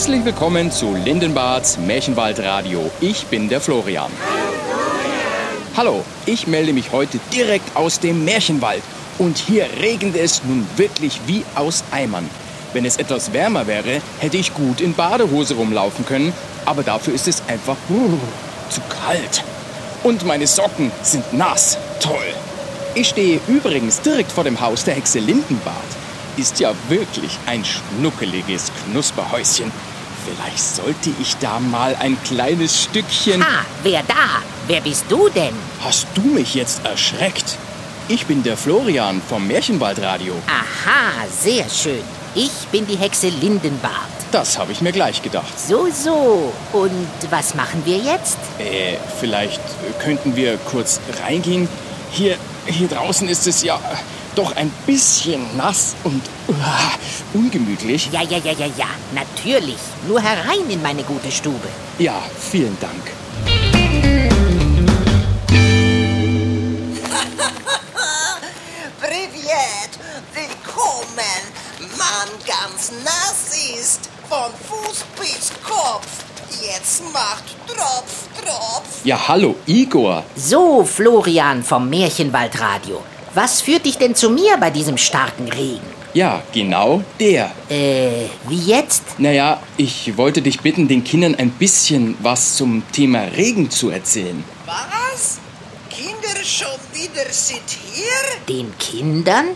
Herzlich willkommen zu Lindenbads Märchenwaldradio. Ich bin der Florian. Hallo, ich melde mich heute direkt aus dem Märchenwald. Und hier regnet es nun wirklich wie aus Eimern. Wenn es etwas wärmer wäre, hätte ich gut in Badehose rumlaufen können, aber dafür ist es einfach uh, zu kalt. Und meine Socken sind nass. Toll. Ich stehe übrigens direkt vor dem Haus der Hexe Lindenbart. Ist ja wirklich ein schnuckeliges Knusperhäuschen. Vielleicht sollte ich da mal ein kleines Stückchen. Ah, wer da? Wer bist du denn? Hast du mich jetzt erschreckt? Ich bin der Florian vom Märchenwaldradio. Aha, sehr schön. Ich bin die Hexe Lindenbart. Das habe ich mir gleich gedacht. So, so. Und was machen wir jetzt? Äh, vielleicht könnten wir kurz reingehen. Hier, hier draußen ist es ja doch ein bisschen nass und uh, ungemütlich. Ja, ja, ja, ja, ja. Natürlich. Nur herein in meine gute Stube. Ja, vielen Dank. Privet, willkommen. Mann ganz nass ist, von Fuß bis Kopf. Jetzt macht Tropf, Tropf. Ja, hallo, Igor. So, Florian vom Märchenwaldradio. Was führt dich denn zu mir bei diesem starken Regen? Ja, genau der. Äh, wie jetzt? Naja, ich wollte dich bitten, den Kindern ein bisschen was zum Thema Regen zu erzählen. Was? Kinder schon wieder sind hier? Den Kindern?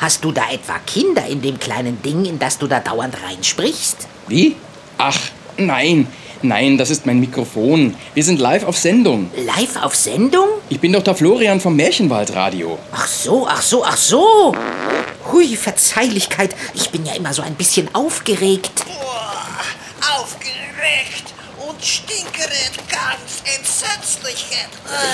Hast du da etwa Kinder in dem kleinen Ding, in das du da dauernd reinsprichst? Wie? Ach, nein. Nein, das ist mein Mikrofon. Wir sind live auf Sendung. Live auf Sendung? Ich bin doch der Florian vom Märchenwaldradio. Ach so, ach so, ach so. Hui, Verzeihlichkeit. Ich bin ja immer so ein bisschen aufgeregt. Boah, aufgeregt und stinkeret ganz entsetzlich.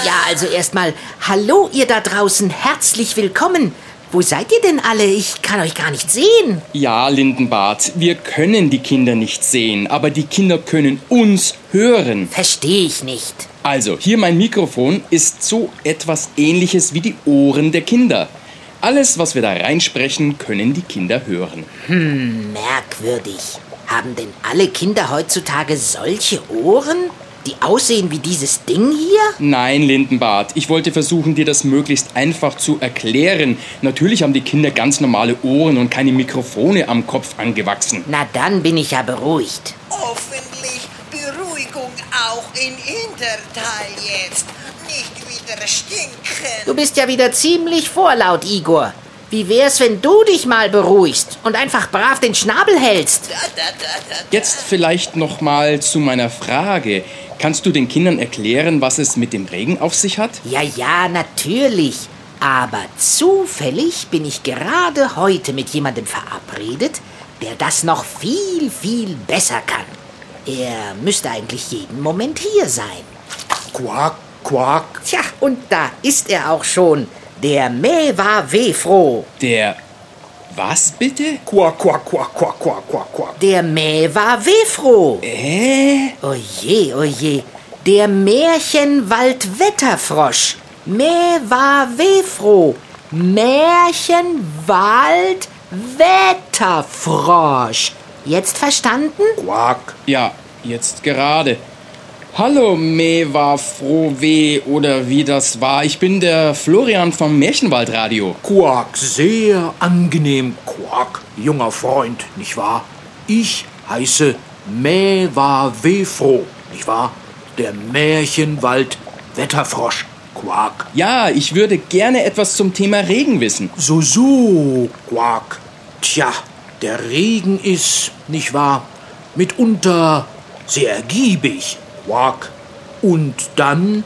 Ja, also erstmal, hallo ihr da draußen, herzlich willkommen. Wo seid ihr denn alle? Ich kann euch gar nicht sehen. Ja, Lindenbart, wir können die Kinder nicht sehen, aber die Kinder können uns hören. Verstehe ich nicht. Also, hier mein Mikrofon ist so etwas ähnliches wie die Ohren der Kinder. Alles, was wir da reinsprechen, können die Kinder hören. Hm, merkwürdig. Haben denn alle Kinder heutzutage solche Ohren? Die aussehen wie dieses Ding hier? Nein, Lindenbart, ich wollte versuchen, dir das möglichst einfach zu erklären. Natürlich haben die Kinder ganz normale Ohren und keine Mikrofone am Kopf angewachsen. Na dann bin ich ja beruhigt. Hoffentlich Beruhigung auch in Hinterteil jetzt. Nicht wieder stinken. Du bist ja wieder ziemlich vorlaut, Igor. Wie wär's, wenn du dich mal beruhigst und einfach brav den Schnabel hältst? Jetzt vielleicht noch mal zu meiner Frage. Kannst du den Kindern erklären, was es mit dem Regen auf sich hat? Ja, ja, natürlich. Aber zufällig bin ich gerade heute mit jemandem verabredet, der das noch viel, viel besser kann. Er müsste eigentlich jeden Moment hier sein. Quack, quack. Tja, und da ist er auch schon. Der Mäwa Wefro. Der was bitte? Quack, quack, quack, quack, quack, quack, quack. Der Mäwa Wefro. Äh? Oje, oje. Der Märchenwald-Wetterfrosch. Mäwa Wefro. Märchenwald-Wetterfrosch. Jetzt verstanden? Quack. Ja, jetzt gerade. Hallo Mewa Frohweh oder wie das war. Ich bin der Florian vom Märchenwaldradio. Quack, sehr angenehm, Quack, junger Freund, nicht wahr? Ich heiße Mäwa Wefro, nicht wahr? Der Märchenwald Wetterfrosch, Quack. Ja, ich würde gerne etwas zum Thema Regen wissen. So, so, Quack. Tja, der Regen ist, nicht wahr, mitunter sehr ergiebig, Quack. Und dann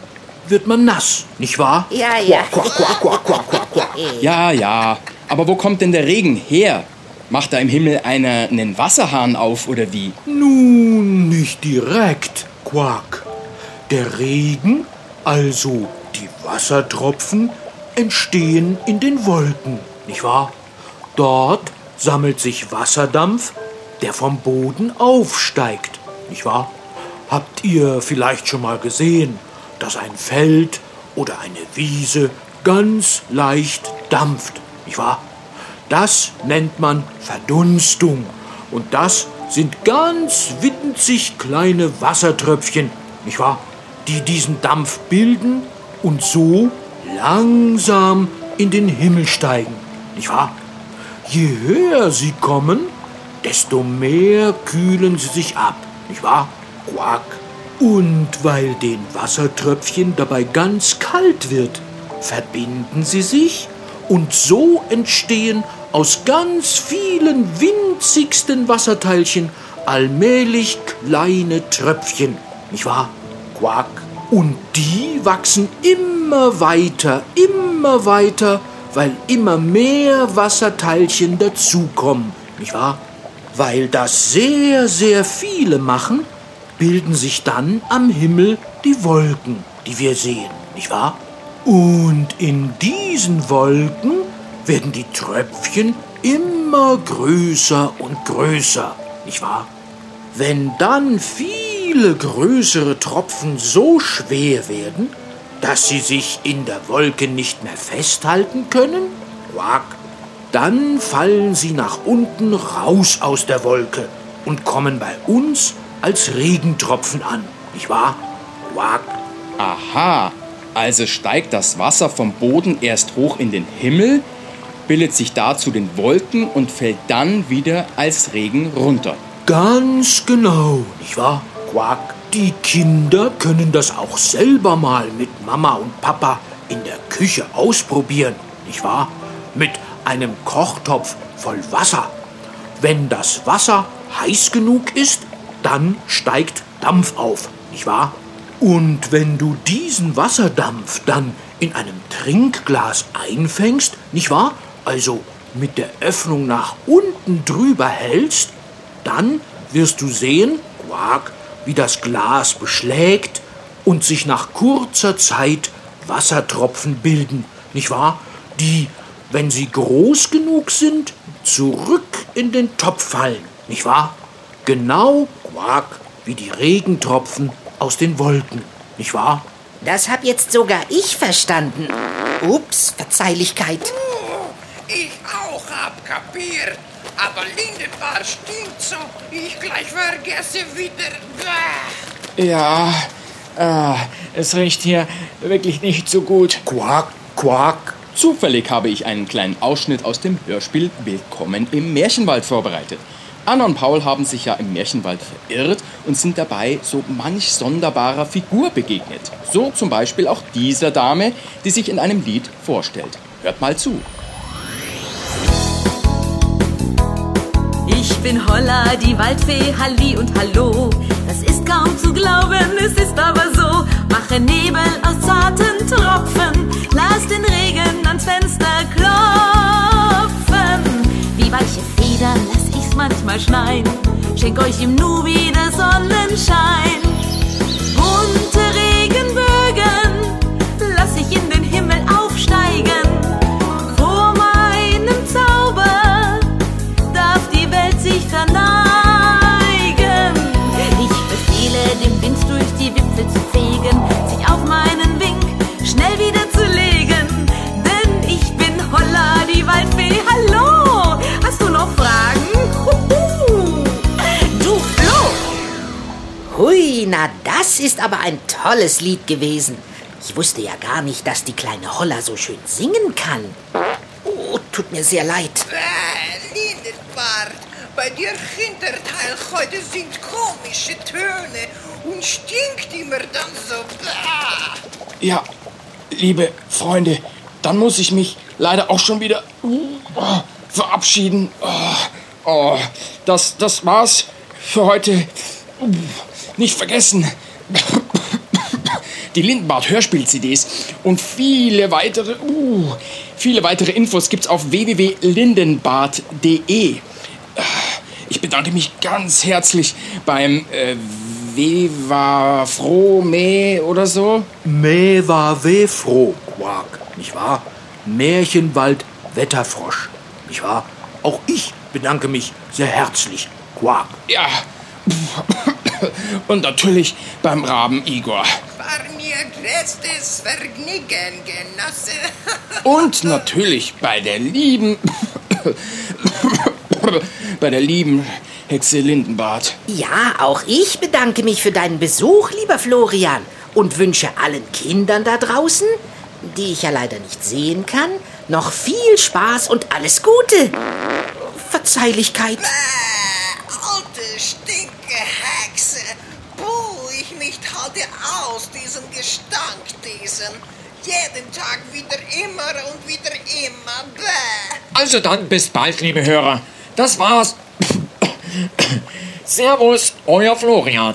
wird man nass, nicht wahr? Ja, ja. Quack, quack, quack, quack, quack, quack. Ja, ja. Aber wo kommt denn der Regen her? Macht da im Himmel einer einen Wasserhahn auf oder wie? Nun, nicht direkt, Quack. Der Regen, also die Wassertropfen, entstehen in den Wolken, nicht wahr? Dort sammelt sich Wasserdampf, der vom Boden aufsteigt, nicht wahr? Habt ihr vielleicht schon mal gesehen, dass ein Feld oder eine Wiese ganz leicht dampft, nicht wahr? Das nennt man Verdunstung. Und das sind ganz winzig kleine Wassertröpfchen, nicht wahr? Die diesen Dampf bilden und so langsam in den Himmel steigen, nicht wahr? Je höher sie kommen, desto mehr kühlen sie sich ab, nicht wahr? Quack. Und weil den Wassertröpfchen dabei ganz kalt wird, verbinden sie sich und so entstehen aus ganz vielen winzigsten Wasserteilchen allmählich kleine Tröpfchen, nicht wahr? Quack. Und die wachsen immer weiter, immer weiter, weil immer mehr Wasserteilchen dazukommen, nicht wahr? Weil das sehr, sehr viele machen, bilden sich dann am Himmel die Wolken, die wir sehen, nicht wahr? Und in diesen Wolken werden die Tröpfchen immer größer und größer, nicht wahr? Wenn dann viele größere Tropfen so schwer werden, dass sie sich in der Wolke nicht mehr festhalten können, quack, dann fallen sie nach unten raus aus der Wolke und kommen bei uns als Regentropfen an, nicht wahr? Quack. Aha, also steigt das Wasser vom Boden erst hoch in den Himmel, bildet sich da zu den Wolken und fällt dann wieder als Regen runter. Ganz genau, nicht wahr? Quack. Die Kinder können das auch selber mal mit Mama und Papa in der Küche ausprobieren, nicht wahr? Mit einem Kochtopf voll Wasser. Wenn das Wasser heiß genug ist, dann steigt Dampf auf, nicht wahr? Und wenn du diesen Wasserdampf dann in einem Trinkglas einfängst, nicht wahr? Also mit der Öffnung nach unten drüber hältst, dann wirst du sehen, quack, wie das Glas beschlägt und sich nach kurzer Zeit Wassertropfen bilden, nicht wahr? Die, wenn sie groß genug sind, zurück in den Topf fallen, nicht wahr? Genau, quack, wie die Regentropfen aus den Wolken, nicht wahr? Das hab jetzt sogar ich verstanden. Ups, Verzeihlichkeit. Oh, ich auch hab kapiert. Aber Lindenbar stinkt so. Ich gleich vergesse wieder. Ja, äh, es riecht hier wirklich nicht so gut. Quack, quack. Zufällig habe ich einen kleinen Ausschnitt aus dem Hörspiel Willkommen im Märchenwald vorbereitet. Anna und Paul haben sich ja im Märchenwald verirrt und sind dabei so manch sonderbarer Figur begegnet. So zum Beispiel auch dieser Dame, die sich in einem Lied vorstellt. Hört mal zu. Ich bin Holla, die Waldfee, Halli und Hallo. Das ist kaum zu glauben, es ist aber so. Mache Nebel aus zarten Tropfen, lass den Regen ans Fenster klopfen. Wie weiche Federn manchmal schneien. Schenk euch im Nu wieder Sonnenschein. Bunte Hui, na das ist aber ein tolles Lied gewesen. Ich wusste ja gar nicht, dass die kleine Holla so schön singen kann. Oh, tut mir sehr leid. Bäh, Lindenbart, bei dir Hinterteil heute sind komische Töne und stinkt immer dann so. Bäh. Ja, liebe Freunde, dann muss ich mich leider auch schon wieder oh, verabschieden. Oh, oh, das, das war's für heute. Nicht vergessen. Die Lindenbart Hörspiel-CDs und viele weitere, uh, viele weitere Infos gibt's auf www.lindenbart.de. Ich bedanke mich ganz herzlich beim äh, Viva Frome oder so. Me war wehfroh, Quack, nicht wahr? Märchenwald Wetterfrosch, nicht wahr? Auch ich bedanke mich sehr herzlich, Quack. Ja. Und natürlich beim Raben Igor. War mir größtes Vergnügen, Genosse. Und natürlich bei der lieben. bei der lieben Hexe Lindenbart. Ja, auch ich bedanke mich für deinen Besuch, lieber Florian, und wünsche allen Kindern da draußen, die ich ja leider nicht sehen kann, noch viel Spaß und alles Gute. Verzeihlichkeit. Bäh, alte Stinkehexe. Puh, ich mich halte aus diesem Gestank, diesen. Jeden Tag wieder immer und wieder immer. Bäh. Also dann bis bald, liebe Hörer. Das war's. Servus, euer Florian.